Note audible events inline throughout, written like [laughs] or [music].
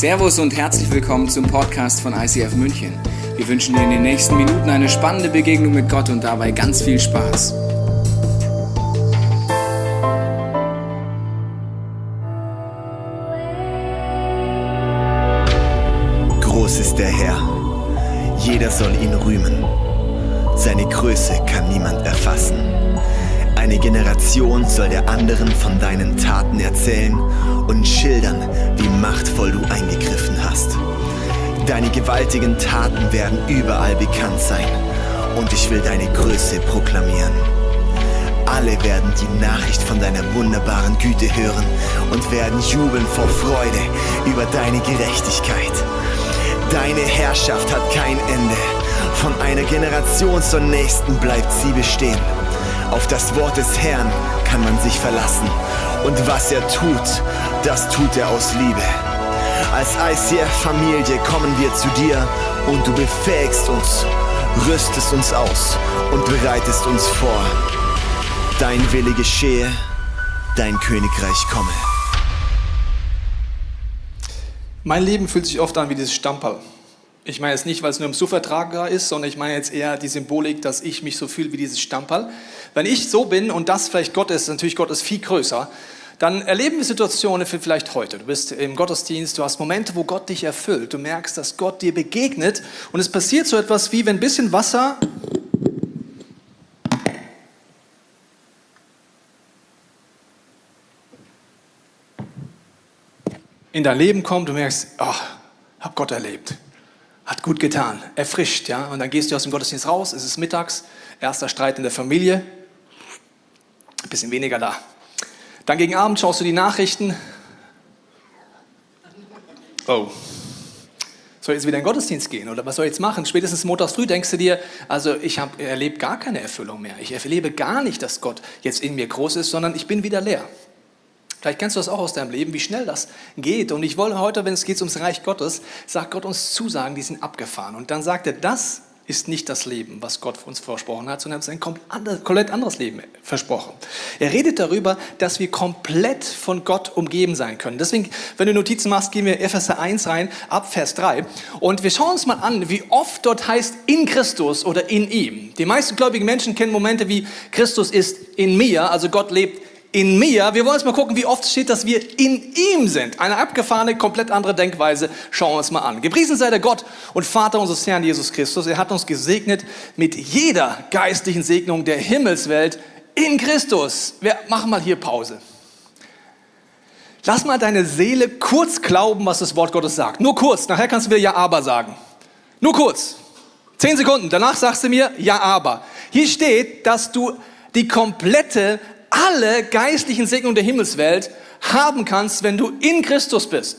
Servus und herzlich willkommen zum Podcast von ICF München. Wir wünschen dir in den nächsten Minuten eine spannende Begegnung mit Gott und dabei ganz viel Spaß. Groß ist der Herr, jeder soll ihn rühmen. Seine Größe kann niemand erfassen. Eine Generation soll der anderen von deinen Taten erzählen und schildern, wie machtvoll du eingegriffen hast. Deine gewaltigen Taten werden überall bekannt sein und ich will deine Größe proklamieren. Alle werden die Nachricht von deiner wunderbaren Güte hören und werden jubeln vor Freude über deine Gerechtigkeit. Deine Herrschaft hat kein Ende. Von einer Generation zur nächsten bleibt sie bestehen. Auf das Wort des Herrn kann man sich verlassen. Und was er tut, das tut er aus Liebe. Als ICF-Familie kommen wir zu dir und du befähigst uns, rüstest uns aus und bereitest uns vor. Dein Wille geschehe, dein Königreich komme. Mein Leben fühlt sich oft an wie dieses Stamperl. Ich meine jetzt nicht, weil es nur im Suffvertrag ist, sondern ich meine jetzt eher die Symbolik, dass ich mich so fühle wie dieses Stamperl. Wenn ich so bin und das vielleicht Gott ist, natürlich Gott ist viel größer, dann erleben wir Situationen wie vielleicht heute. Du bist im Gottesdienst, du hast Momente, wo Gott dich erfüllt. Du merkst, dass Gott dir begegnet und es passiert so etwas wie, wenn ein bisschen Wasser in dein Leben kommt, du merkst, oh, hab Gott erlebt. Hat gut getan, erfrischt, ja. Und dann gehst du aus dem Gottesdienst raus, es ist mittags, erster Streit in der Familie, ein bisschen weniger da. Dann gegen Abend schaust du die Nachrichten. Oh, soll jetzt wieder in den Gottesdienst gehen oder was soll ich jetzt machen? Spätestens montags früh denkst du dir, also ich erlebe gar keine Erfüllung mehr. Ich erlebe gar nicht, dass Gott jetzt in mir groß ist, sondern ich bin wieder leer. Vielleicht kennst du das auch aus deinem Leben, wie schnell das geht. Und ich wollte heute, wenn es geht ums Reich Gottes, sagt Gott uns Zusagen, die sind abgefahren. Und dann sagt er, das ist nicht das Leben, was Gott uns versprochen hat, sondern er hat ein komplett anderes Leben versprochen. Er redet darüber, dass wir komplett von Gott umgeben sein können. Deswegen, wenn du Notizen machst, gehen wir Epheser 1 rein, ab Vers 3. Und wir schauen uns mal an, wie oft dort heißt in Christus oder in ihm. Die meisten gläubigen Menschen kennen Momente wie Christus ist in mir, also Gott lebt in mir. Wir wollen jetzt mal gucken, wie oft steht, dass wir in ihm sind. Eine abgefahrene, komplett andere Denkweise. Schauen wir uns mal an. Gepriesen sei der Gott und Vater unseres Herrn Jesus Christus. Er hat uns gesegnet mit jeder geistlichen Segnung der Himmelswelt in Christus. Wir machen mal hier Pause. Lass mal deine Seele kurz glauben, was das Wort Gottes sagt. Nur kurz. Nachher kannst du wieder Ja, aber sagen. Nur kurz. Zehn Sekunden. Danach sagst du mir Ja, aber. Hier steht, dass du die komplette alle geistlichen Segnungen der Himmelswelt haben kannst, wenn du in Christus bist.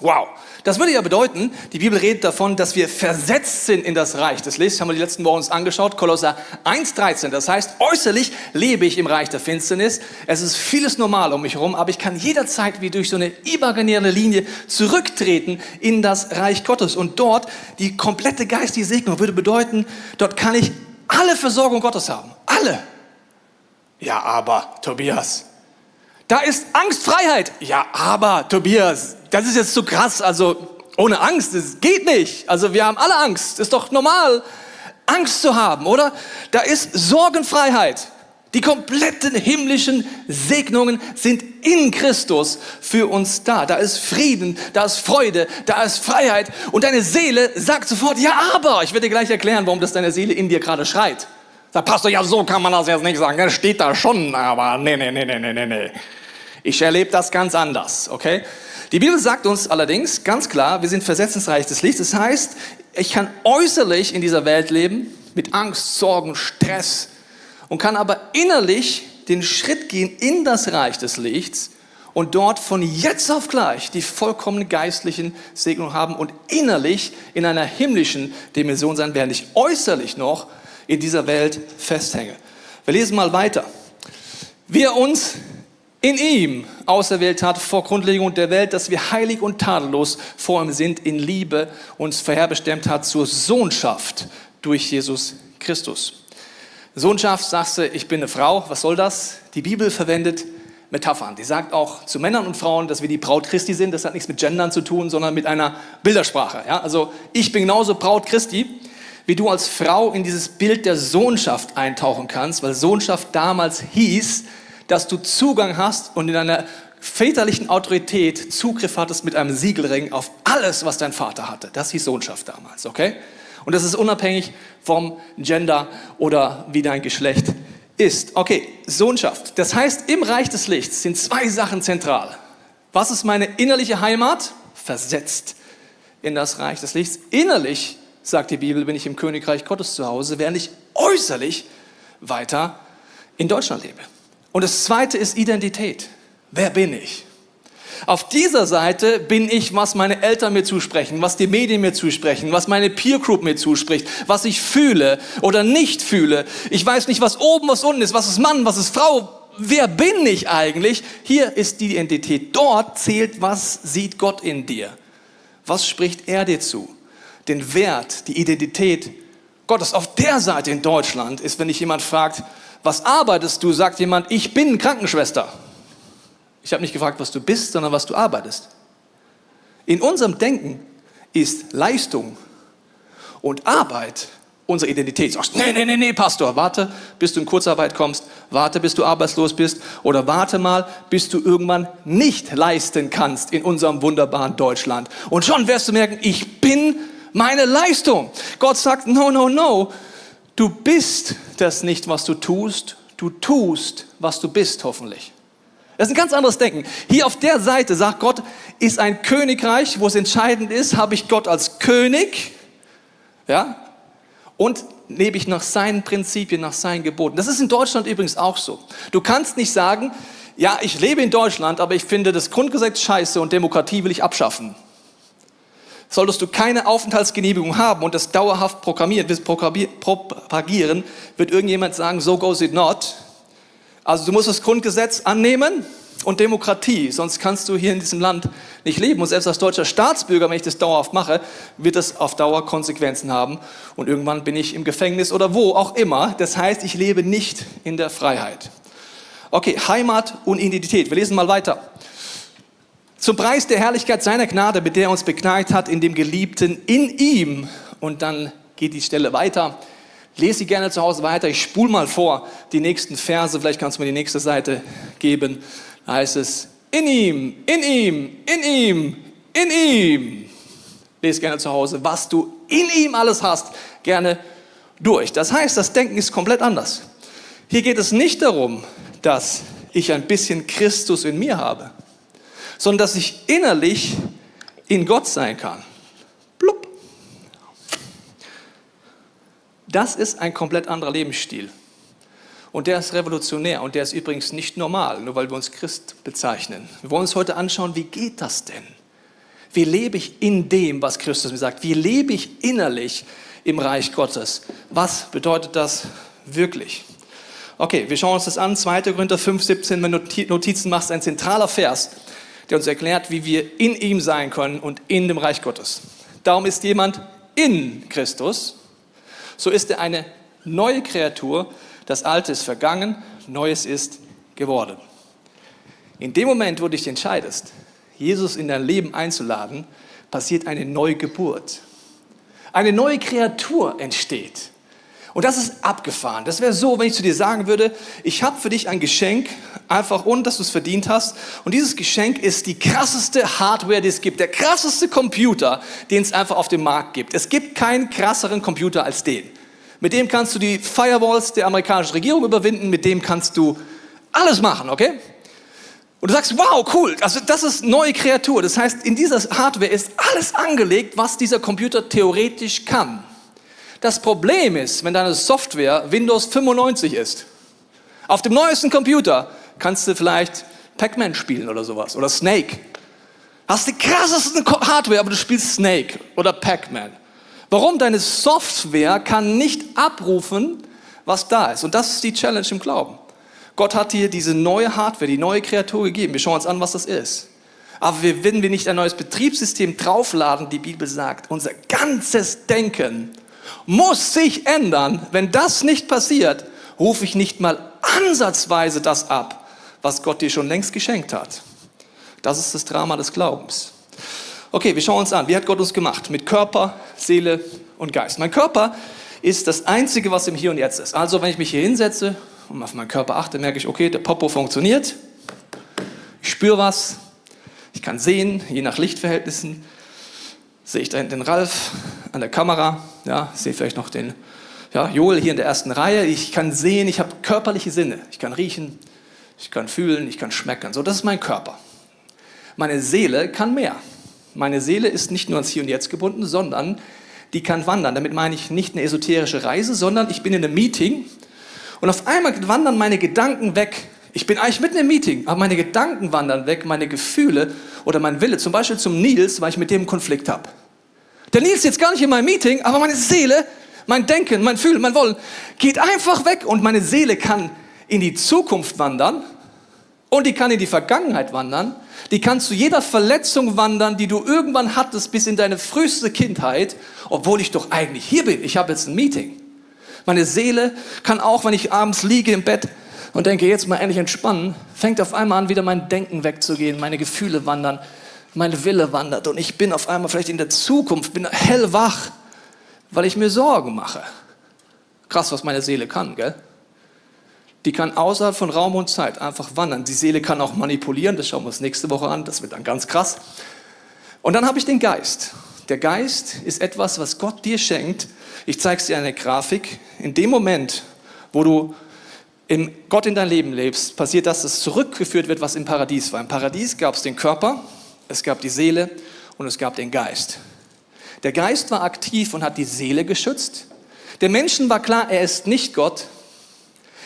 Wow. Das würde ja bedeuten, die Bibel redet davon, dass wir versetzt sind in das Reich des Lichts. Haben wir die letzten Wochen uns angeschaut. Kolosser 1,13. Das heißt, äußerlich lebe ich im Reich der Finsternis. Es ist vieles normal um mich herum, aber ich kann jederzeit wie durch so eine imaginäre Linie zurücktreten in das Reich Gottes. Und dort die komplette geistige Segnung würde bedeuten, dort kann ich alle Versorgung Gottes haben. Alle. Ja, aber, Tobias, da ist Angstfreiheit. Ja, aber, Tobias, das ist jetzt zu krass. Also, ohne Angst, das geht nicht. Also, wir haben alle Angst. Ist doch normal, Angst zu haben, oder? Da ist Sorgenfreiheit. Die kompletten himmlischen Segnungen sind in Christus für uns da. Da ist Frieden, da ist Freude, da ist Freiheit. Und deine Seele sagt sofort, ja, aber. Ich werde dir gleich erklären, warum das deine Seele in dir gerade schreit. Da Pastor, ja, so kann man das jetzt nicht sagen. Das steht da schon, aber nee, nee, nee, nee, nee, nee. Ich erlebe das ganz anders, okay? Die Bibel sagt uns allerdings ganz klar, wir sind versetzt ins Reich des Lichts. Das heißt, ich kann äußerlich in dieser Welt leben, mit Angst, Sorgen, Stress, und kann aber innerlich den Schritt gehen in das Reich des Lichts und dort von jetzt auf gleich die vollkommene geistlichen Segnungen haben und innerlich in einer himmlischen Dimension sein, während ich äußerlich noch in dieser Welt festhänge. Wir lesen mal weiter. Wie er uns in ihm auserwählt hat vor Grundlegung der Welt, dass wir heilig und tadellos vor ihm sind, in Liebe uns vorherbestimmt hat zur Sohnschaft durch Jesus Christus. Sohnschaft, sagst du, ich bin eine Frau, was soll das? Die Bibel verwendet Metaphern. Die sagt auch zu Männern und Frauen, dass wir die Braut Christi sind. Das hat nichts mit Gendern zu tun, sondern mit einer Bildersprache. Ja? Also ich bin genauso Braut Christi, wie du als Frau in dieses Bild der Sohnschaft eintauchen kannst, weil Sohnschaft damals hieß, dass du Zugang hast und in einer väterlichen Autorität Zugriff hattest mit einem Siegelring auf alles, was dein Vater hatte. Das hieß Sohnschaft damals, okay? Und das ist unabhängig vom Gender oder wie dein Geschlecht ist. Okay, Sohnschaft. Das heißt, im Reich des Lichts sind zwei Sachen zentral. Was ist meine innerliche Heimat? Versetzt in das Reich des Lichts. Innerlich, sagt die Bibel, bin ich im Königreich Gottes zu Hause, während ich äußerlich weiter in Deutschland lebe. Und das zweite ist Identität. Wer bin ich? Auf dieser Seite bin ich, was meine Eltern mir zusprechen, was die Medien mir zusprechen, was meine Peer Group mir zuspricht, was ich fühle oder nicht fühle. Ich weiß nicht, was oben, was unten ist, was ist Mann, was ist Frau. Wer bin ich eigentlich? Hier ist die Identität. Dort zählt, was sieht Gott in dir? Was spricht er dir zu? Den Wert, die Identität Gottes. Auf der Seite in Deutschland ist, wenn dich jemand fragt, was arbeitest du, sagt jemand, ich bin Krankenschwester. Ich habe nicht gefragt, was du bist, sondern was du arbeitest. In unserem Denken ist Leistung und Arbeit unsere Identität. Sagst, nee, nee, nee, nee, Pastor, warte, bis du in Kurzarbeit kommst, warte, bis du arbeitslos bist oder warte mal, bis du irgendwann nicht leisten kannst in unserem wunderbaren Deutschland. Und schon wirst du merken, ich bin meine Leistung. Gott sagt, no, no, no, du bist das nicht, was du tust, du tust, was du bist, hoffentlich. Das ist ein ganz anderes Denken. Hier auf der Seite sagt Gott, ist ein Königreich, wo es entscheidend ist, habe ich Gott als König, ja, und lebe ich nach seinen Prinzipien, nach seinen Geboten. Das ist in Deutschland übrigens auch so. Du kannst nicht sagen, ja, ich lebe in Deutschland, aber ich finde das Grundgesetz scheiße und Demokratie will ich abschaffen. Solltest du keine Aufenthaltsgenehmigung haben und das dauerhaft propagieren, wird irgendjemand sagen, so goes it not. Also du musst das Grundgesetz annehmen und Demokratie, sonst kannst du hier in diesem Land nicht leben. Und selbst als deutscher Staatsbürger, wenn ich das dauerhaft mache, wird das auf Dauer Konsequenzen haben. Und irgendwann bin ich im Gefängnis oder wo auch immer. Das heißt, ich lebe nicht in der Freiheit. Okay, Heimat und Identität. Wir lesen mal weiter. Zum Preis der Herrlichkeit seiner Gnade, mit der er uns begnagt hat, in dem Geliebten, in ihm. Und dann geht die Stelle weiter. Lese sie gerne zu Hause weiter. Ich spule mal vor die nächsten Verse. Vielleicht kannst du mir die nächste Seite geben. Da heißt es, in ihm, in ihm, in ihm, in ihm. Lese gerne zu Hause, was du in ihm alles hast, gerne durch. Das heißt, das Denken ist komplett anders. Hier geht es nicht darum, dass ich ein bisschen Christus in mir habe, sondern dass ich innerlich in Gott sein kann. Das ist ein komplett anderer Lebensstil. Und der ist revolutionär und der ist übrigens nicht normal, nur weil wir uns Christ bezeichnen. Wir wollen uns heute anschauen, wie geht das denn? Wie lebe ich in dem, was Christus mir sagt? Wie lebe ich innerlich im Reich Gottes? Was bedeutet das wirklich? Okay, wir schauen uns das an. 2. Korinther 5, 17, wenn du Notizen machst, ein zentraler Vers, der uns erklärt, wie wir in ihm sein können und in dem Reich Gottes. Darum ist jemand in Christus, so ist er eine neue Kreatur. Das Alte ist vergangen, Neues ist geworden. In dem Moment, wo du dich entscheidest, Jesus in dein Leben einzuladen, passiert eine Neugeburt. Eine neue Kreatur entsteht. Und das ist abgefahren. Das wäre so, wenn ich zu dir sagen würde, ich habe für dich ein Geschenk, einfach ohne dass du es verdient hast. Und dieses Geschenk ist die krasseste Hardware, die es gibt. Der krasseste Computer, den es einfach auf dem Markt gibt. Es gibt keinen krasseren Computer als den. Mit dem kannst du die Firewalls der amerikanischen Regierung überwinden. Mit dem kannst du alles machen, okay? Und du sagst, wow, cool, also das ist neue Kreatur. Das heißt, in dieser Hardware ist alles angelegt, was dieser Computer theoretisch kann. Das Problem ist, wenn deine Software Windows 95 ist, auf dem neuesten Computer kannst du vielleicht Pac-Man spielen oder sowas oder Snake. Hast die krassesten Hardware, aber du spielst Snake oder Pac-Man. Warum? Deine Software kann nicht abrufen, was da ist. Und das ist die Challenge im Glauben. Gott hat dir diese neue Hardware, die neue Kreatur gegeben. Wir schauen uns an, was das ist. Aber wenn wir nicht ein neues Betriebssystem draufladen, die Bibel sagt, unser ganzes Denken muss sich ändern. Wenn das nicht passiert, rufe ich nicht mal ansatzweise das ab, was Gott dir schon längst geschenkt hat. Das ist das Drama des Glaubens. Okay, wir schauen uns an, wie hat Gott uns gemacht? Mit Körper, Seele und Geist. Mein Körper ist das Einzige, was im Hier und Jetzt ist. Also wenn ich mich hier hinsetze und auf meinen Körper achte, merke ich, okay, der Popo funktioniert. Ich spüre was. Ich kann sehen, je nach Lichtverhältnissen. Sehe ich da hinten den Ralf an der Kamera. Ja, sehe vielleicht noch den ja, Joel hier in der ersten Reihe. Ich kann sehen, ich habe körperliche Sinne. Ich kann riechen, ich kann fühlen, ich kann schmecken. So, das ist mein Körper. Meine Seele kann mehr. Meine Seele ist nicht nur ans Hier und Jetzt gebunden, sondern die kann wandern. Damit meine ich nicht eine esoterische Reise, sondern ich bin in einem Meeting und auf einmal wandern meine Gedanken weg. Ich bin eigentlich mitten im Meeting, aber meine Gedanken wandern weg, meine Gefühle oder mein Wille, zum Beispiel zum Nils, weil ich mit dem einen Konflikt habe. Der Nils ist jetzt gar nicht in meinem Meeting, aber meine Seele, mein Denken, mein Fühlen, mein Wollen geht einfach weg und meine Seele kann in die Zukunft wandern und die kann in die Vergangenheit wandern. Die kann zu jeder Verletzung wandern, die du irgendwann hattest bis in deine früheste Kindheit, obwohl ich doch eigentlich hier bin. Ich habe jetzt ein Meeting. Meine Seele kann auch, wenn ich abends liege im Bett und denke, jetzt mal endlich entspannen, fängt auf einmal an, wieder mein Denken wegzugehen, meine Gefühle wandern, meine Wille wandert und ich bin auf einmal vielleicht in der Zukunft, bin hellwach, weil ich mir Sorgen mache. Krass, was meine Seele kann, gell? Die kann außerhalb von Raum und Zeit einfach wandern. Die Seele kann auch manipulieren, das schauen wir uns nächste Woche an, das wird dann ganz krass. Und dann habe ich den Geist. Der Geist ist etwas, was Gott dir schenkt. Ich zeige es dir eine Grafik. In dem Moment, wo du in Gott in dein Leben lebst, passiert das, dass zurückgeführt wird, was im Paradies war. Im Paradies gab es den Körper, es gab die Seele und es gab den Geist. Der Geist war aktiv und hat die Seele geschützt. Der Menschen war klar, er ist nicht Gott,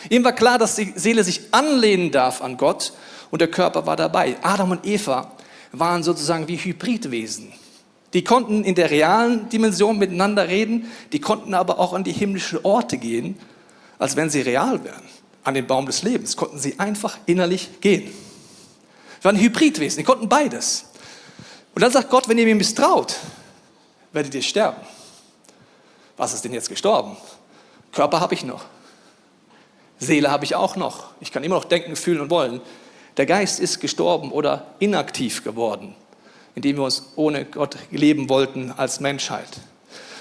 Ihm war klar, dass die Seele sich anlehnen darf an Gott und der Körper war dabei. Adam und Eva waren sozusagen wie Hybridwesen. Die konnten in der realen Dimension miteinander reden, die konnten aber auch an die himmlischen Orte gehen, als wenn sie real wären. An den Baum des Lebens konnten sie einfach innerlich gehen. Sie waren Hybridwesen, die konnten beides. Und dann sagt Gott, wenn ihr mir misstraut, werdet ihr sterben. Was ist denn jetzt gestorben? Körper habe ich noch. Seele habe ich auch noch. Ich kann immer noch denken, fühlen und wollen. Der Geist ist gestorben oder inaktiv geworden, indem wir uns ohne Gott leben wollten als Menschheit.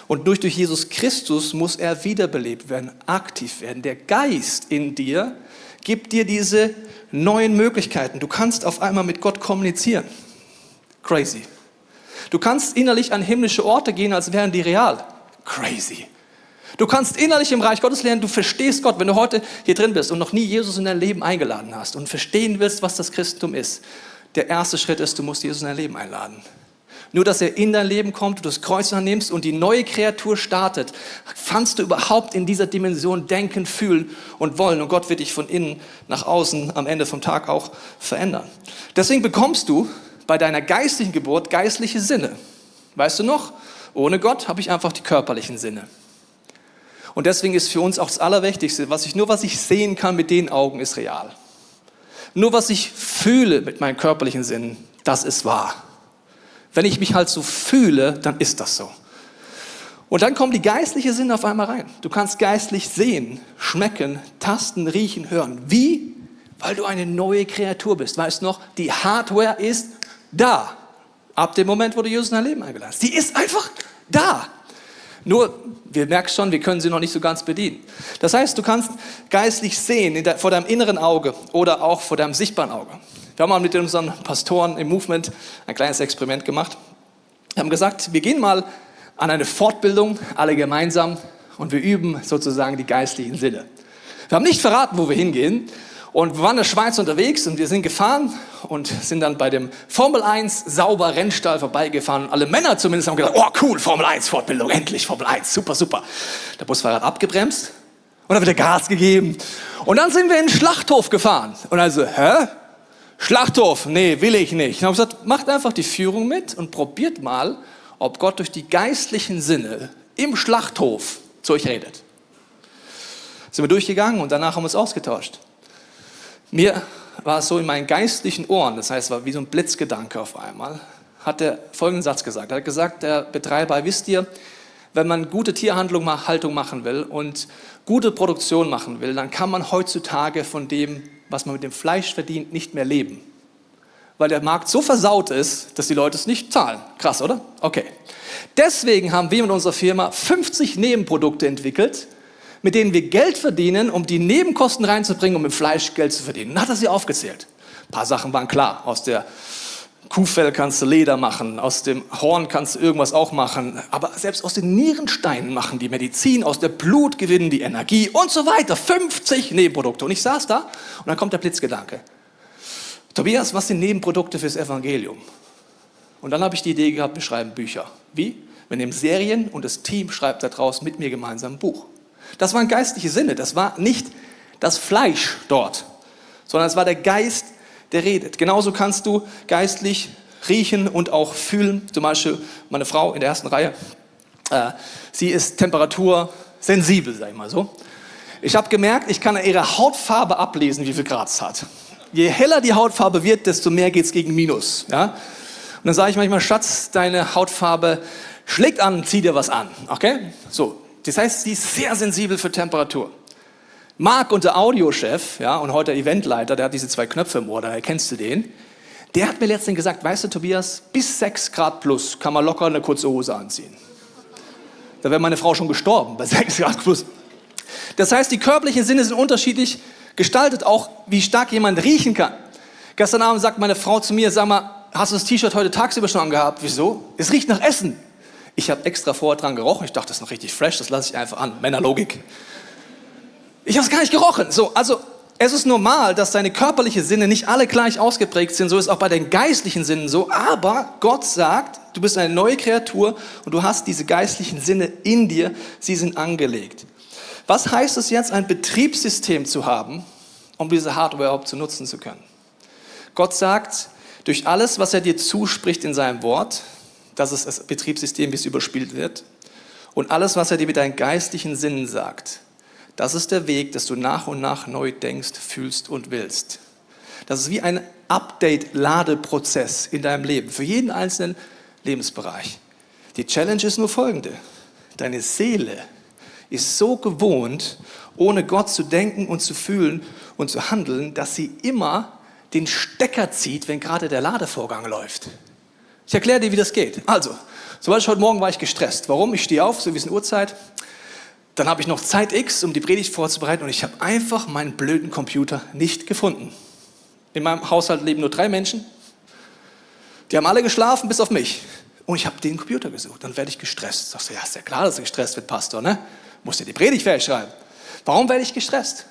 Und durch, durch Jesus Christus muss er wiederbelebt werden, aktiv werden. Der Geist in dir gibt dir diese neuen Möglichkeiten. Du kannst auf einmal mit Gott kommunizieren. Crazy. Du kannst innerlich an himmlische Orte gehen, als wären die real. Crazy. Du kannst innerlich im Reich Gottes lernen, du verstehst Gott. Wenn du heute hier drin bist und noch nie Jesus in dein Leben eingeladen hast und verstehen willst, was das Christentum ist, der erste Schritt ist, du musst Jesus in dein Leben einladen. Nur, dass er in dein Leben kommt, du das Kreuz annimmst und die neue Kreatur startet, kannst du überhaupt in dieser Dimension denken, fühlen und wollen. Und Gott wird dich von innen nach außen am Ende vom Tag auch verändern. Deswegen bekommst du bei deiner geistlichen Geburt geistliche Sinne. Weißt du noch? Ohne Gott habe ich einfach die körperlichen Sinne. Und deswegen ist für uns auch das Allerwichtigste, was ich, nur was ich sehen kann mit den Augen, ist real. Nur was ich fühle mit meinen körperlichen Sinnen, das ist wahr. Wenn ich mich halt so fühle, dann ist das so. Und dann kommen die geistlichen Sinne auf einmal rein. Du kannst geistlich sehen, schmecken, tasten, riechen, hören. Wie? Weil du eine neue Kreatur bist. Weißt du noch, die Hardware ist da. Ab dem Moment, wo du Jesus in dein Leben eingeladen hast. Die ist einfach da. Nur, wir merken schon, wir können sie noch nicht so ganz bedienen. Das heißt, du kannst geistlich sehen der, vor deinem inneren Auge oder auch vor deinem sichtbaren Auge. Wir haben mal mit unseren Pastoren im Movement ein kleines Experiment gemacht. Wir haben gesagt, wir gehen mal an eine Fortbildung, alle gemeinsam, und wir üben sozusagen die geistlichen Sinne. Wir haben nicht verraten, wo wir hingehen, und wir waren in der Schweiz unterwegs und wir sind gefahren und sind dann bei dem Formel 1 sauber Rennstall vorbeigefahren. Und alle Männer zumindest haben gedacht, oh cool, Formel 1 Fortbildung, endlich Formel 1, super, super. Der Busfahrer hat abgebremst und dann wird er Gas gegeben. Und dann sind wir in den Schlachthof gefahren. Und also, hä? Schlachthof? Nee, will ich nicht. Und habe gesagt, macht einfach die Führung mit und probiert mal, ob Gott durch die geistlichen Sinne im Schlachthof zu euch redet. Sind wir durchgegangen und danach haben wir uns ausgetauscht. Mir war es so in meinen geistlichen Ohren, das heißt, es war wie so ein Blitzgedanke auf einmal, hat er folgenden Satz gesagt. Er hat gesagt, der Betreiber, wisst ihr, wenn man gute Tierhaltung machen will und gute Produktion machen will, dann kann man heutzutage von dem, was man mit dem Fleisch verdient, nicht mehr leben. Weil der Markt so versaut ist, dass die Leute es nicht zahlen. Krass, oder? Okay. Deswegen haben wir mit unserer Firma 50 Nebenprodukte entwickelt, mit denen wir Geld verdienen, um die Nebenkosten reinzubringen, um mit Fleisch Geld zu verdienen. Dann hat er sie aufgezählt. Ein paar Sachen waren klar. Aus der Kuhfell kannst du Leder machen, aus dem Horn kannst du irgendwas auch machen, aber selbst aus den Nierensteinen machen die Medizin, aus der Blut gewinnen die Energie und so weiter. 50 Nebenprodukte. Und ich saß da und dann kommt der Blitzgedanke. Tobias, was sind Nebenprodukte fürs Evangelium? Und dann habe ich die Idee gehabt, wir schreiben Bücher. Wie? Wir nehmen Serien und das Team schreibt daraus mit mir gemeinsam ein Buch. Das waren geistliche Sinne, das war nicht das Fleisch dort, sondern es war der Geist, der redet. Genauso kannst du geistlich riechen und auch fühlen. Zum Beispiel meine Frau in der ersten Reihe, äh, sie ist temperatursensibel, sag ich mal so. Ich habe gemerkt, ich kann an ihrer Hautfarbe ablesen, wie viel Grad es hat. Je heller die Hautfarbe wird, desto mehr geht es gegen Minus. Ja? Und dann sage ich manchmal, Schatz, deine Hautfarbe schlägt an, zieh dir was an. Okay? So. Das heißt, sie ist sehr sensibel für Temperatur. Marc, unser Audiochef, ja, und heute Eventleiter, der hat diese zwei Knöpfe im Ohr, daher kennst du den. Der hat mir letztens gesagt, weißt du, Tobias, bis 6 Grad plus kann man locker eine kurze Hose anziehen. Da wäre meine Frau schon gestorben bei [laughs] 6 Grad plus. Das heißt, die körperlichen Sinne sind unterschiedlich gestaltet, auch wie stark jemand riechen kann. Gestern Abend sagt meine Frau zu mir, sag mal, hast du das T-Shirt heute tagsüber schon angehabt? Wieso? Es riecht nach Essen. Ich habe extra vorher dran gerochen. Ich dachte, das ist noch richtig fresh, das lasse ich einfach an. Männerlogik. Ich habe es gar nicht gerochen. So, also es ist normal, dass deine körperlichen Sinne nicht alle gleich ausgeprägt sind. So ist auch bei den geistlichen Sinnen so. Aber Gott sagt, du bist eine neue Kreatur und du hast diese geistlichen Sinne in dir. Sie sind angelegt. Was heißt es jetzt, ein Betriebssystem zu haben, um diese Hardware überhaupt zu nutzen zu können? Gott sagt, durch alles, was er dir zuspricht in seinem Wort, das ist das Betriebssystem, wie es überspielt wird, und alles, was er dir mit deinen geistlichen Sinnen sagt, das ist der Weg, dass du nach und nach neu denkst, fühlst und willst. Das ist wie ein Update-Ladeprozess in deinem Leben, für jeden einzelnen Lebensbereich. Die Challenge ist nur folgende. Deine Seele ist so gewohnt, ohne Gott zu denken und zu fühlen und zu handeln, dass sie immer den Stecker zieht, wenn gerade der Ladevorgang läuft. Ich erkläre dir, wie das geht. Also, zum Beispiel heute Morgen war ich gestresst. Warum? Ich stehe auf, so wie es in Uhrzeit, dann habe ich noch Zeit X, um die Predigt vorzubereiten und ich habe einfach meinen blöden Computer nicht gefunden. In meinem Haushalt leben nur drei Menschen. Die haben alle geschlafen, bis auf mich. Und ich habe den Computer gesucht. Dann werde ich gestresst. Sagst du, ja, ist ja klar, dass du gestresst wird, Pastor, ne? Musst dir die Predigt fertig schreiben. Warum werde ich gestresst?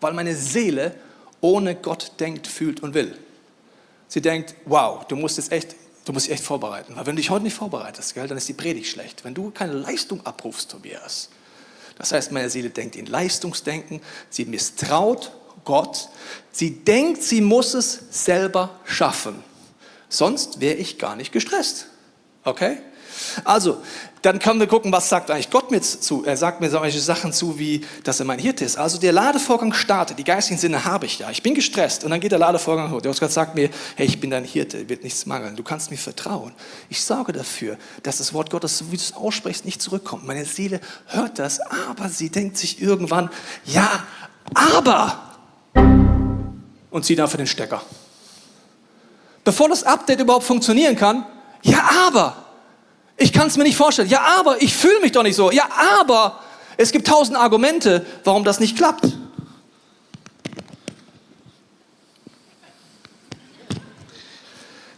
Weil meine Seele ohne Gott denkt, fühlt und will. Sie denkt, wow, du musst jetzt echt, du musst dich echt vorbereiten. Weil wenn du dich heute nicht vorbereitest, gell, dann ist die Predigt schlecht. Wenn du keine Leistung abrufst, Tobias, das heißt, meine Seele denkt in Leistungsdenken, sie misstraut Gott, sie denkt, sie muss es selber schaffen. Sonst wäre ich gar nicht gestresst. Okay? Also, dann können wir gucken, was sagt eigentlich Gott mir zu. Er sagt mir solche Sachen zu, wie, dass er mein Hirte ist. Also der Ladevorgang startet, die geistigen Sinne habe ich ja. Ich bin gestresst und dann geht der Ladevorgang hoch. Der Gott sagt mir, hey, ich bin dein Hirte, wird nichts mangeln. Du kannst mir vertrauen. Ich sorge dafür, dass das Wort Gottes, so wie du es aussprichst, nicht zurückkommt. Meine Seele hört das, aber sie denkt sich irgendwann, ja, aber und zieht dafür den Stecker. Bevor das Update überhaupt funktionieren kann, ja, aber ich kann es mir nicht vorstellen. Ja, aber ich fühle mich doch nicht so. Ja, aber es gibt tausend Argumente, warum das nicht klappt.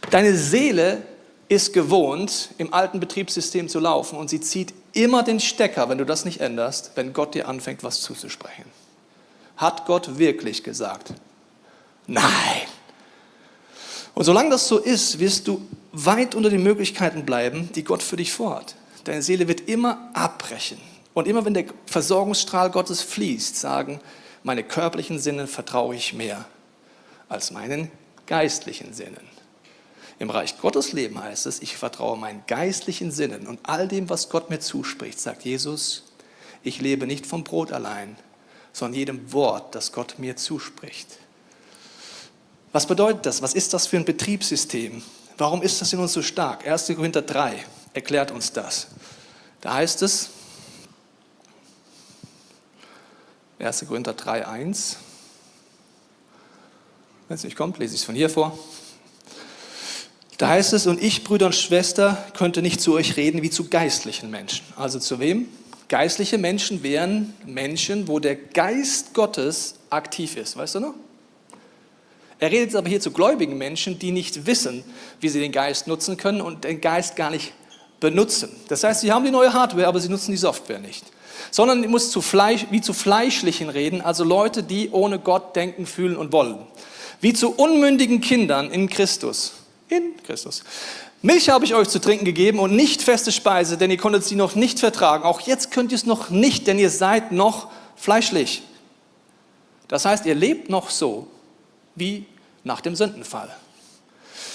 Deine Seele ist gewohnt, im alten Betriebssystem zu laufen und sie zieht immer den Stecker, wenn du das nicht änderst, wenn Gott dir anfängt, was zuzusprechen. Hat Gott wirklich gesagt? Nein. Und solange das so ist, wirst du weit unter den Möglichkeiten bleiben, die Gott für dich vorhat. Deine Seele wird immer abbrechen. Und immer wenn der Versorgungsstrahl Gottes fließt, sagen, meine körperlichen Sinnen vertraue ich mehr als meinen geistlichen Sinnen. Im Reich Gottes Leben heißt es, ich vertraue meinen geistlichen Sinnen und all dem, was Gott mir zuspricht, sagt Jesus, ich lebe nicht vom Brot allein, sondern jedem Wort, das Gott mir zuspricht. Was bedeutet das? Was ist das für ein Betriebssystem? Warum ist das in uns so stark? 1. Korinther 3 erklärt uns das. Da heißt es, 1. Korinther 3,1. Wenn es nicht kommt, lese ich es von hier vor. Da heißt es, und ich, Brüder und Schwester, könnte nicht zu euch reden wie zu geistlichen Menschen. Also zu wem? Geistliche Menschen wären Menschen, wo der Geist Gottes aktiv ist. Weißt du noch? Er redet aber hier zu gläubigen Menschen, die nicht wissen, wie sie den Geist nutzen können und den Geist gar nicht benutzen. Das heißt, sie haben die neue Hardware, aber sie nutzen die Software nicht. Sondern ich muss zu Fleisch, wie zu Fleischlichen reden, also Leute, die ohne Gott denken, fühlen und wollen. Wie zu unmündigen Kindern in Christus in Christus. Milch habe ich euch zu trinken gegeben und nicht feste Speise, denn ihr konntet sie noch nicht vertragen. Auch jetzt könnt ihr es noch nicht, denn ihr seid noch fleischlich. Das heißt, ihr lebt noch so wie nach dem Sündenfall.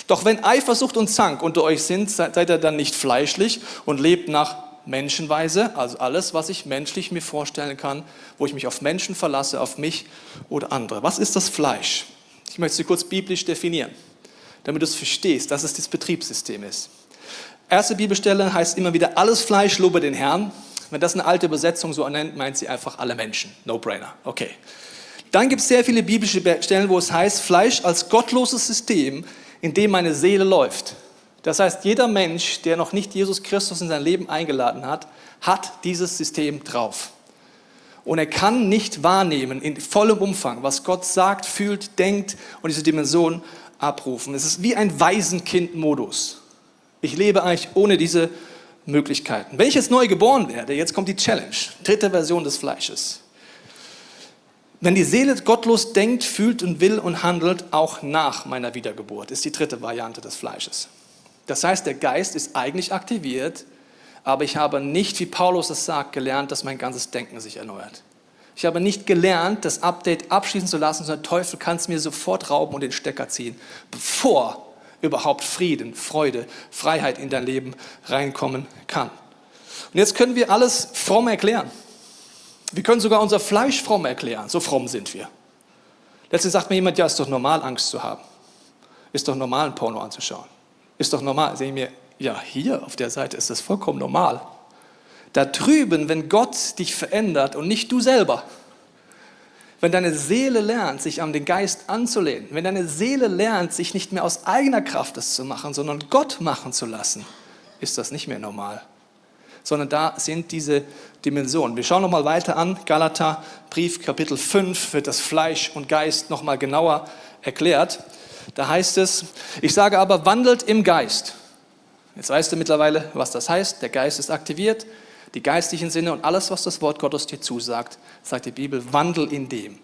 Doch wenn Eifersucht und Zank unter euch sind, seid ihr dann nicht fleischlich und lebt nach Menschenweise, also alles, was ich menschlich mir vorstellen kann, wo ich mich auf Menschen verlasse, auf mich oder andere. Was ist das Fleisch? Ich möchte sie kurz biblisch definieren damit du es verstehst, dass es das Betriebssystem ist. Erste Bibelstelle heißt immer wieder, alles Fleisch lobe den Herrn. Wenn das eine alte Übersetzung so nennt, meint sie einfach alle Menschen. No-brainer. Okay. Dann gibt es sehr viele biblische Stellen, wo es heißt, Fleisch als gottloses System, in dem meine Seele läuft. Das heißt, jeder Mensch, der noch nicht Jesus Christus in sein Leben eingeladen hat, hat dieses System drauf. Und er kann nicht wahrnehmen in vollem Umfang, was Gott sagt, fühlt, denkt und diese Dimension abrufen. Es ist wie ein Waisenkind-Modus. Ich lebe eigentlich ohne diese Möglichkeiten. Wenn ich jetzt neu geboren werde, jetzt kommt die Challenge, dritte Version des Fleisches. Wenn die Seele gottlos denkt, fühlt und will und handelt, auch nach meiner Wiedergeburt, ist die dritte Variante des Fleisches. Das heißt, der Geist ist eigentlich aktiviert, aber ich habe nicht, wie Paulus es sagt, gelernt, dass mein ganzes Denken sich erneuert. Ich habe nicht gelernt, das Update abschließen zu lassen, sondern der Teufel kann es mir sofort rauben und den Stecker ziehen, bevor überhaupt Frieden, Freude, Freiheit in dein Leben reinkommen kann. Und jetzt können wir alles fromm erklären. Wir können sogar unser Fleisch fromm erklären. So fromm sind wir. Letztens sagt mir jemand, ja, ist doch normal, Angst zu haben. Ist doch normal, ein Porno anzuschauen. Ist doch normal. Sehe ich mir, ja, hier auf der Seite ist das vollkommen normal. Da drüben, wenn Gott dich verändert und nicht du selber, wenn deine Seele lernt, sich an den Geist anzulehnen, wenn deine Seele lernt, sich nicht mehr aus eigener Kraft das zu machen, sondern Gott machen zu lassen, ist das nicht mehr normal. Sondern da sind diese Dimensionen. Wir schauen nochmal weiter an. Galater, Brief, Kapitel 5, wird das Fleisch und Geist nochmal genauer erklärt. Da heißt es, ich sage aber, wandelt im Geist. Jetzt weißt du mittlerweile, was das heißt. Der Geist ist aktiviert die geistlichen Sinne und alles, was das Wort Gottes dir zusagt, sagt die Bibel, wandel in dem.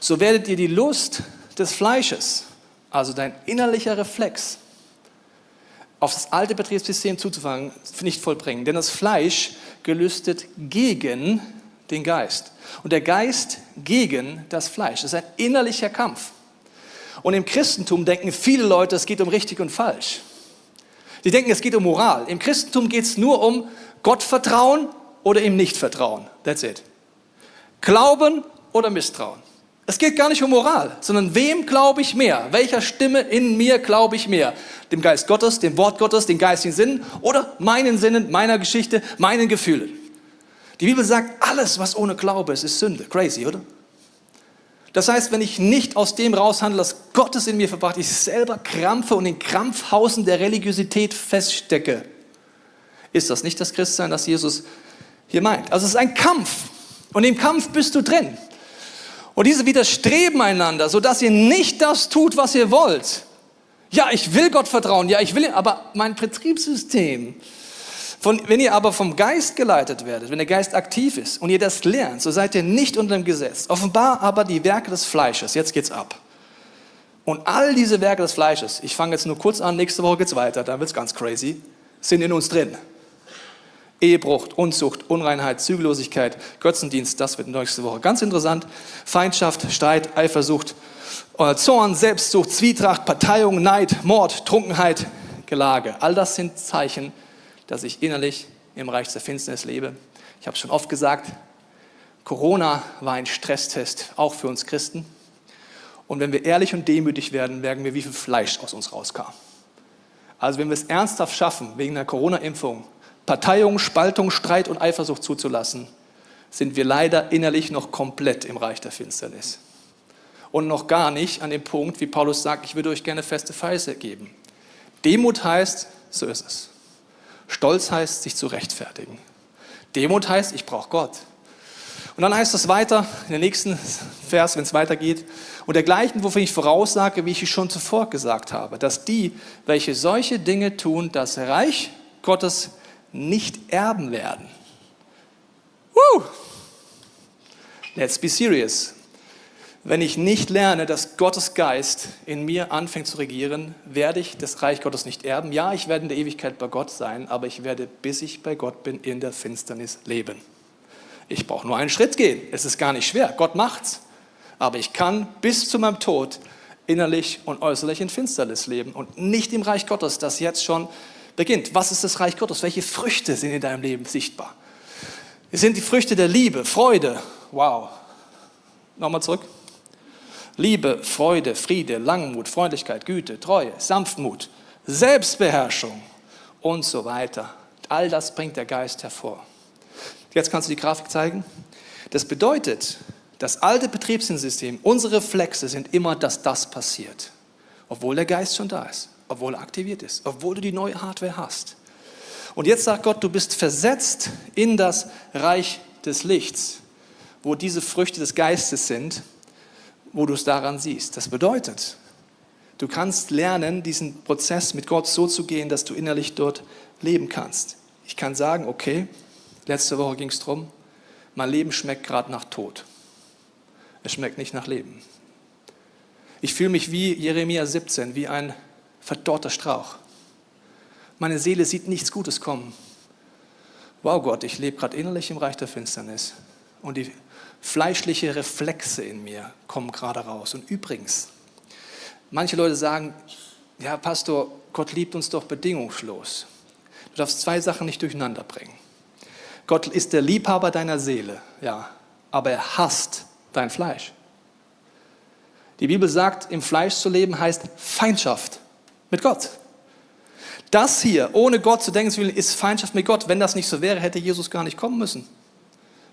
So werdet ihr die Lust des Fleisches, also dein innerlicher Reflex, auf das alte Betriebssystem zuzufangen, nicht vollbringen. Denn das Fleisch gelüstet gegen den Geist. Und der Geist gegen das Fleisch. Das ist ein innerlicher Kampf. Und im Christentum denken viele Leute, es geht um richtig und falsch. Die denken, es geht um Moral. Im Christentum geht es nur um Gott vertrauen oder ihm nicht vertrauen. That's it. Glauben oder Misstrauen. Es geht gar nicht um Moral, sondern wem glaube ich mehr? Welcher Stimme in mir glaube ich mehr? Dem Geist Gottes, dem Wort Gottes, den geistigen Sinnen oder meinen Sinnen, meiner Geschichte, meinen Gefühlen? Die Bibel sagt, alles, was ohne Glaube ist, ist Sünde. Crazy, oder? Das heißt, wenn ich nicht aus dem raushandle, dass Gottes in mir verbracht, ich selber krampfe und in Krampfhausen der Religiosität feststecke, ist das nicht das Christsein, das Jesus hier meint. Also es ist ein Kampf und im Kampf bist du drin. Und diese widerstreben einander, sodass ihr nicht das tut, was ihr wollt. Ja, ich will Gott vertrauen, ja, ich will, aber mein Betriebssystem, von, wenn ihr aber vom Geist geleitet werdet, wenn der Geist aktiv ist und ihr das lernt, so seid ihr nicht unter dem Gesetz. Offenbar aber die Werke des Fleisches. Jetzt geht's ab. Und all diese Werke des Fleisches, ich fange jetzt nur kurz an, nächste Woche geht's weiter, dann wird's ganz crazy, sind in uns drin. Ehebruch, Unzucht, Unreinheit, Zügellosigkeit, Götzendienst, das wird nächste Woche ganz interessant. Feindschaft, Streit, Eifersucht, äh, Zorn, Selbstsucht, Zwietracht, Parteiung, Neid, Mord, Trunkenheit, Gelage. All das sind Zeichen, dass ich innerlich im Reich der Finsternis lebe. Ich habe es schon oft gesagt, Corona war ein Stresstest, auch für uns Christen. Und wenn wir ehrlich und demütig werden, merken wir, wie viel Fleisch aus uns rauskam. Also wenn wir es ernsthaft schaffen, wegen einer Corona-Impfung Parteiung, Spaltung, Streit und Eifersucht zuzulassen, sind wir leider innerlich noch komplett im Reich der Finsternis. Und noch gar nicht an dem Punkt, wie Paulus sagt, ich würde euch gerne feste Feise geben. Demut heißt, so ist es. Stolz heißt, sich zu rechtfertigen. Demut heißt, ich brauche Gott. Und dann heißt es weiter, in der nächsten Vers, wenn es weitergeht, und dergleichen, wofür ich voraussage, wie ich es schon zuvor gesagt habe, dass die, welche solche Dinge tun, das Reich Gottes nicht erben werden. Woo! Let's be serious. Wenn ich nicht lerne, dass Gottes Geist in mir anfängt zu regieren, werde ich das Reich Gottes nicht erben. Ja, ich werde in der Ewigkeit bei Gott sein, aber ich werde, bis ich bei Gott bin, in der Finsternis leben. Ich brauche nur einen Schritt gehen. Es ist gar nicht schwer. Gott macht's. Aber ich kann bis zu meinem Tod innerlich und äußerlich in Finsternis leben und nicht im Reich Gottes, das jetzt schon beginnt. Was ist das Reich Gottes? Welche Früchte sind in deinem Leben sichtbar? Es sind die Früchte der Liebe, Freude. Wow. Nochmal zurück. Liebe, Freude, Friede, Langmut, Freundlichkeit, Güte, Treue, Sanftmut, Selbstbeherrschung und so weiter. All das bringt der Geist hervor. Jetzt kannst du die Grafik zeigen. Das bedeutet, das alte Betriebssystem, unsere Reflexe sind immer, dass das passiert. Obwohl der Geist schon da ist, obwohl er aktiviert ist, obwohl du die neue Hardware hast. Und jetzt sagt Gott, du bist versetzt in das Reich des Lichts, wo diese Früchte des Geistes sind, wo du es daran siehst. Das bedeutet, du kannst lernen, diesen Prozess mit Gott so zu gehen, dass du innerlich dort leben kannst. Ich kann sagen, okay, Letzte Woche ging es darum, mein Leben schmeckt gerade nach Tod. Es schmeckt nicht nach Leben. Ich fühle mich wie Jeremia 17, wie ein verdorrter Strauch. Meine Seele sieht nichts Gutes kommen. Wow Gott, ich lebe gerade innerlich im Reich der Finsternis. Und die fleischliche Reflexe in mir kommen gerade raus. Und übrigens, manche Leute sagen, ja Pastor, Gott liebt uns doch bedingungslos. Du darfst zwei Sachen nicht durcheinander bringen. Gott ist der Liebhaber deiner Seele, ja, aber er hasst dein Fleisch. Die Bibel sagt, im Fleisch zu leben heißt Feindschaft mit Gott. Das hier, ohne Gott zu denken zu wollen, ist Feindschaft mit Gott. Wenn das nicht so wäre, hätte Jesus gar nicht kommen müssen.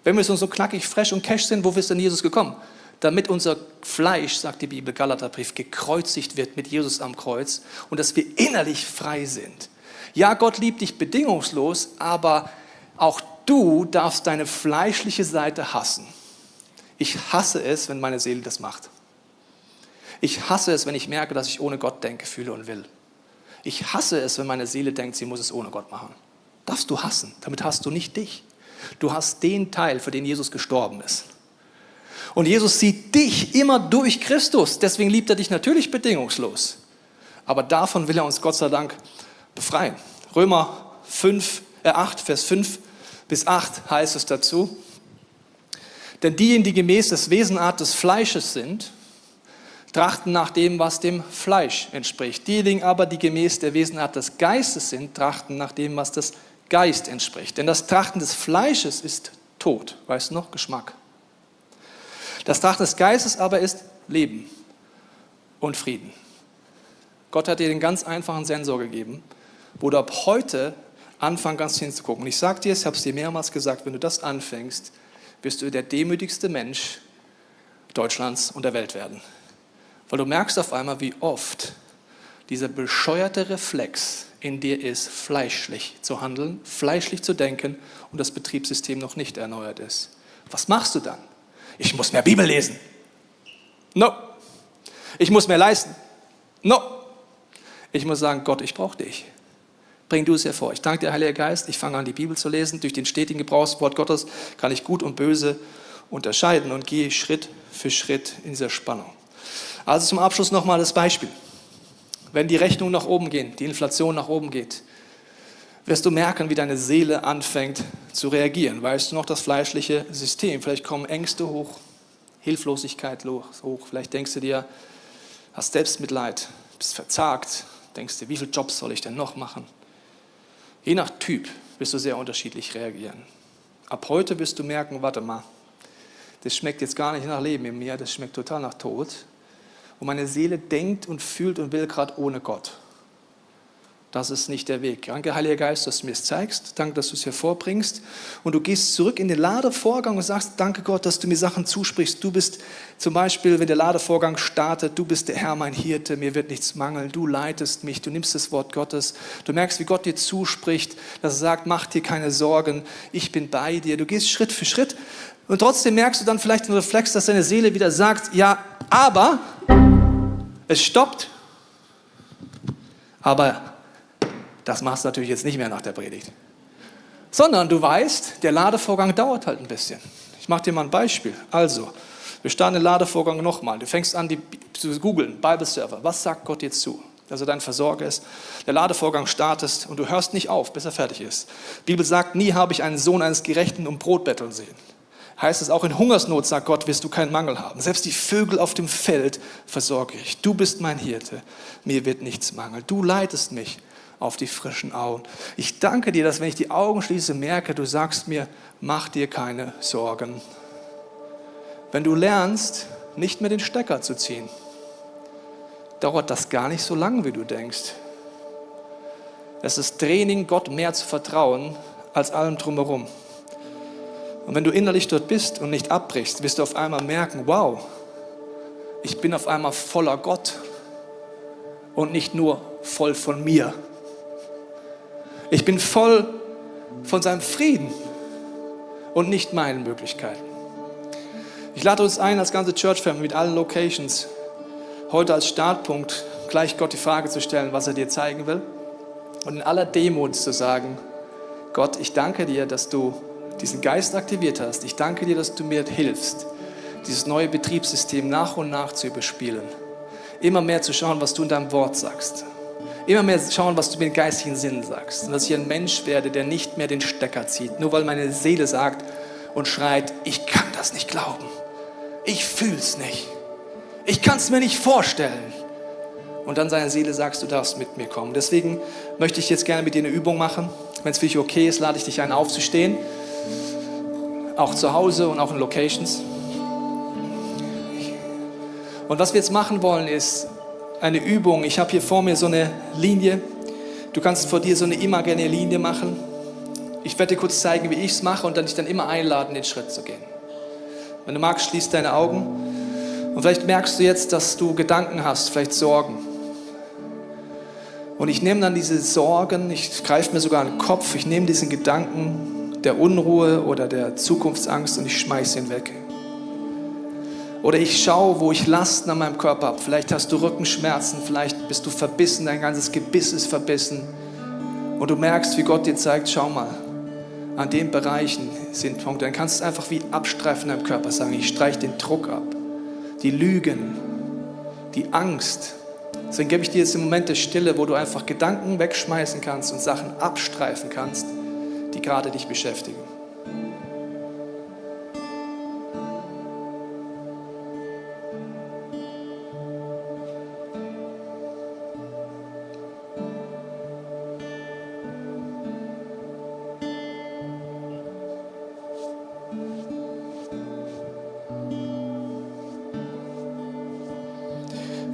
Wenn wir so knackig, fresh und cash sind, wo ist denn Jesus gekommen? Damit unser Fleisch, sagt die Bibel, Galaterbrief, gekreuzigt wird mit Jesus am Kreuz und dass wir innerlich frei sind. Ja, Gott liebt dich bedingungslos, aber auch du darfst deine fleischliche Seite hassen. Ich hasse es, wenn meine Seele das macht. Ich hasse es, wenn ich merke, dass ich ohne Gott denke, fühle und will. Ich hasse es, wenn meine Seele denkt, sie muss es ohne Gott machen. Darfst du hassen. Damit hast du nicht dich. Du hast den Teil, für den Jesus gestorben ist. Und Jesus sieht dich immer durch Christus. Deswegen liebt er dich natürlich bedingungslos. Aber davon will er uns Gott sei Dank befreien. Römer 5, äh 8, Vers 5 bis 8 heißt es dazu. Denn diejenigen, die gemäß des Wesenart des Fleisches sind, trachten nach dem, was dem Fleisch entspricht. Diejenigen aber, die gemäß der Wesenart des Geistes sind, trachten nach dem, was des Geist entspricht. Denn das Trachten des Fleisches ist Tod. Weißt du noch? Geschmack. Das Trachten des Geistes aber ist Leben und Frieden. Gott hat dir den ganz einfachen Sensor gegeben, wo du ab heute anfangen ganz hinzugucken. Und ich sage dir, ich habe es dir mehrmals gesagt, wenn du das anfängst, wirst du der demütigste Mensch Deutschlands und der Welt werden. Weil du merkst auf einmal, wie oft dieser bescheuerte Reflex in dir ist, fleischlich zu handeln, fleischlich zu denken und das Betriebssystem noch nicht erneuert ist. Was machst du dann? Ich muss mehr Bibel lesen. No. Ich muss mehr leisten. No. Ich muss sagen, Gott, ich brauche dich bring du es hervor. Ich danke dir, Heiliger Geist, ich fange an, die Bibel zu lesen. Durch den stetigen Gebrauchswort Gottes kann ich Gut und Böse unterscheiden und gehe Schritt für Schritt in dieser Spannung. Also zum Abschluss nochmal das Beispiel. Wenn die Rechnungen nach oben gehen, die Inflation nach oben geht, wirst du merken, wie deine Seele anfängt zu reagieren. Weißt du noch das fleischliche System? Vielleicht kommen Ängste hoch, Hilflosigkeit hoch. Vielleicht denkst du dir, hast Selbstmitleid, bist verzagt, denkst dir, wie viele Jobs soll ich denn noch machen? Je nach Typ wirst du sehr unterschiedlich reagieren. Ab heute wirst du merken, warte mal, das schmeckt jetzt gar nicht nach Leben in mir, das schmeckt total nach Tod. Und meine Seele denkt und fühlt und will gerade ohne Gott. Das ist nicht der Weg. Danke, Heiliger Geist, dass du mir es zeigst. Danke, dass du es hervorbringst. Und du gehst zurück in den Ladevorgang und sagst, danke Gott, dass du mir Sachen zusprichst. Du bist zum Beispiel, wenn der Ladevorgang startet, du bist der Herr, mein Hirte, mir wird nichts mangeln. Du leitest mich, du nimmst das Wort Gottes. Du merkst, wie Gott dir zuspricht, dass er sagt, mach dir keine Sorgen, ich bin bei dir. Du gehst Schritt für Schritt. Und trotzdem merkst du dann vielleicht den Reflex, dass deine Seele wieder sagt, ja, aber es stoppt. Aber das machst du natürlich jetzt nicht mehr nach der Predigt. Sondern du weißt, der Ladevorgang dauert halt ein bisschen. Ich mache dir mal ein Beispiel. Also, wir starten den Ladevorgang nochmal. Du fängst an, die, zu googeln, Bible Server. Was sagt Gott dir zu? Dass er dein Versorger ist. Der Ladevorgang startest und du hörst nicht auf, bis er fertig ist. Die Bibel sagt, nie habe ich einen Sohn eines Gerechten um Brot betteln sehen. Heißt es auch in Hungersnot, sagt Gott, wirst du keinen Mangel haben. Selbst die Vögel auf dem Feld versorge ich. Du bist mein Hirte. Mir wird nichts mangeln. Du leitest mich auf die frischen Augen. Ich danke dir, dass wenn ich die Augen schließe, merke, du sagst mir, mach dir keine Sorgen. Wenn du lernst, nicht mehr den Stecker zu ziehen, dauert das gar nicht so lange, wie du denkst. Es ist Training, Gott mehr zu vertrauen als allem drumherum. Und wenn du innerlich dort bist und nicht abbrichst, wirst du auf einmal merken, wow, ich bin auf einmal voller Gott und nicht nur voll von mir. Ich bin voll von seinem Frieden und nicht meinen Möglichkeiten. Ich lade uns ein, als ganze Church Family mit allen Locations, heute als Startpunkt gleich Gott die Frage zu stellen, was er dir zeigen will. Und in aller Demut zu sagen, Gott, ich danke dir, dass du diesen Geist aktiviert hast. Ich danke dir, dass du mir hilfst, dieses neue Betriebssystem nach und nach zu überspielen. Immer mehr zu schauen, was du in deinem Wort sagst. Immer mehr schauen, was du mit geistigen Sinnen sagst. Und dass ich ein Mensch werde, der nicht mehr den Stecker zieht. Nur weil meine Seele sagt und schreit, ich kann das nicht glauben. Ich fühl's nicht. Ich kann es mir nicht vorstellen. Und dann seine Seele sagst, du darfst mit mir kommen. Deswegen möchte ich jetzt gerne mit dir eine Übung machen. Wenn es für dich okay ist, lade ich dich ein, aufzustehen. Auch zu Hause und auch in Locations. Und was wir jetzt machen wollen, ist, eine Übung. Ich habe hier vor mir so eine Linie. Du kannst vor dir so eine imaginäre Linie machen. Ich werde dir kurz zeigen, wie ich es mache und dann dich dann immer einladen, den Schritt zu gehen. Wenn du magst, schließ deine Augen. Und vielleicht merkst du jetzt, dass du Gedanken hast, vielleicht Sorgen. Und ich nehme dann diese Sorgen, ich greife mir sogar an den Kopf, ich nehme diesen Gedanken der Unruhe oder der Zukunftsangst und ich schmeiße ihn weg. Oder ich schaue, wo ich Lasten an meinem Körper habe. Vielleicht hast du Rückenschmerzen, vielleicht bist du verbissen, dein ganzes Gebiss ist verbissen. Und du merkst, wie Gott dir zeigt, schau mal, an den Bereichen sind Punkte. Dann kannst du es einfach wie abstreifen in deinem Körper sagen, ich streiche den Druck ab, die Lügen, die Angst. Deswegen gebe ich dir jetzt im Moment der Stille, wo du einfach Gedanken wegschmeißen kannst und Sachen abstreifen kannst, die gerade dich beschäftigen.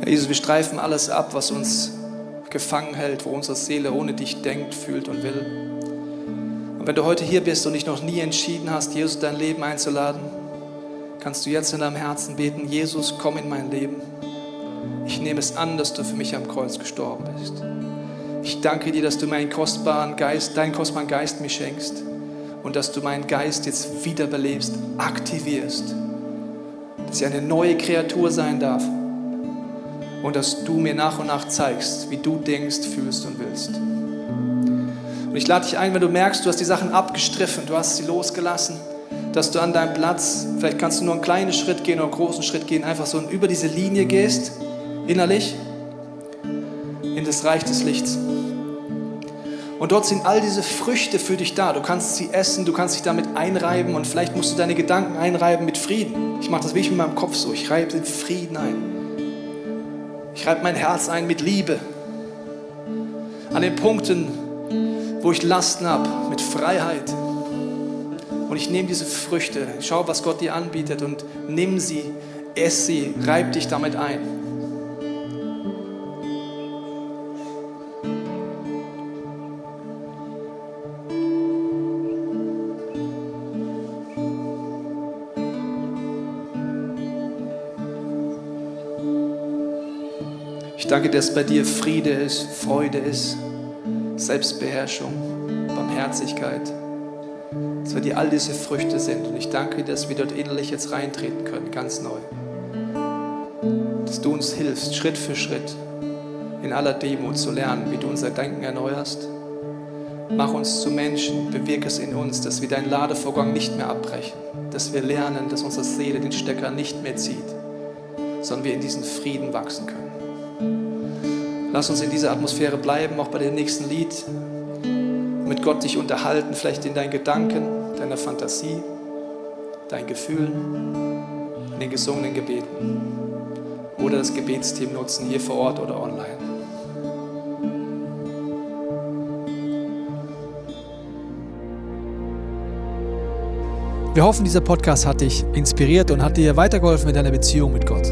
Herr Jesus, wir streifen alles ab, was uns gefangen hält, wo unsere Seele ohne dich denkt, fühlt und will. Wenn du heute hier bist und dich noch nie entschieden hast, Jesus dein Leben einzuladen, kannst du jetzt in deinem Herzen beten, Jesus, komm in mein Leben. Ich nehme es an, dass du für mich am Kreuz gestorben bist. Ich danke dir, dass du meinen kostbaren Geist, deinen kostbaren Geist mir schenkst und dass du meinen Geist jetzt wiederbelebst, aktivierst, dass ich eine neue Kreatur sein darf und dass du mir nach und nach zeigst, wie du denkst, fühlst und willst. Und ich lade dich ein, wenn du merkst, du hast die Sachen abgestriffen, du hast sie losgelassen, dass du an deinem Platz, vielleicht kannst du nur einen kleinen Schritt gehen oder einen großen Schritt gehen, einfach so über diese Linie gehst, innerlich, in das Reich des Lichts. Und dort sind all diese Früchte für dich da. Du kannst sie essen, du kannst dich damit einreiben und vielleicht musst du deine Gedanken einreiben mit Frieden. Ich mache das wirklich mit meinem Kopf so. Ich reibe den Frieden ein. Ich reibe mein Herz ein mit Liebe. An den Punkten, wo ich Lasten habe, mit Freiheit. Und ich nehme diese Früchte, schau, was Gott dir anbietet und nimm sie, ess sie, reib dich damit ein. Ich danke, dass bei dir Friede ist, Freude ist. Selbstbeherrschung, Barmherzigkeit. Dass bei dir all diese Früchte sind. Und ich danke dir, dass wir dort innerlich jetzt reintreten können, ganz neu. Dass du uns hilfst, Schritt für Schritt, in aller Demut zu lernen, wie du unser Denken erneuerst. Mach uns zu Menschen, bewirke es in uns, dass wir deinen Ladevorgang nicht mehr abbrechen, dass wir lernen, dass unsere Seele den Stecker nicht mehr zieht, sondern wir in diesen Frieden wachsen können. Lass uns in dieser Atmosphäre bleiben, auch bei dem nächsten Lied, mit Gott dich unterhalten, vielleicht in deinen Gedanken, deiner Fantasie, deinen Gefühlen, in den gesungenen Gebeten oder das Gebetsteam nutzen, hier vor Ort oder online. Wir hoffen, dieser Podcast hat dich inspiriert und hat dir weitergeholfen mit deiner Beziehung mit Gott.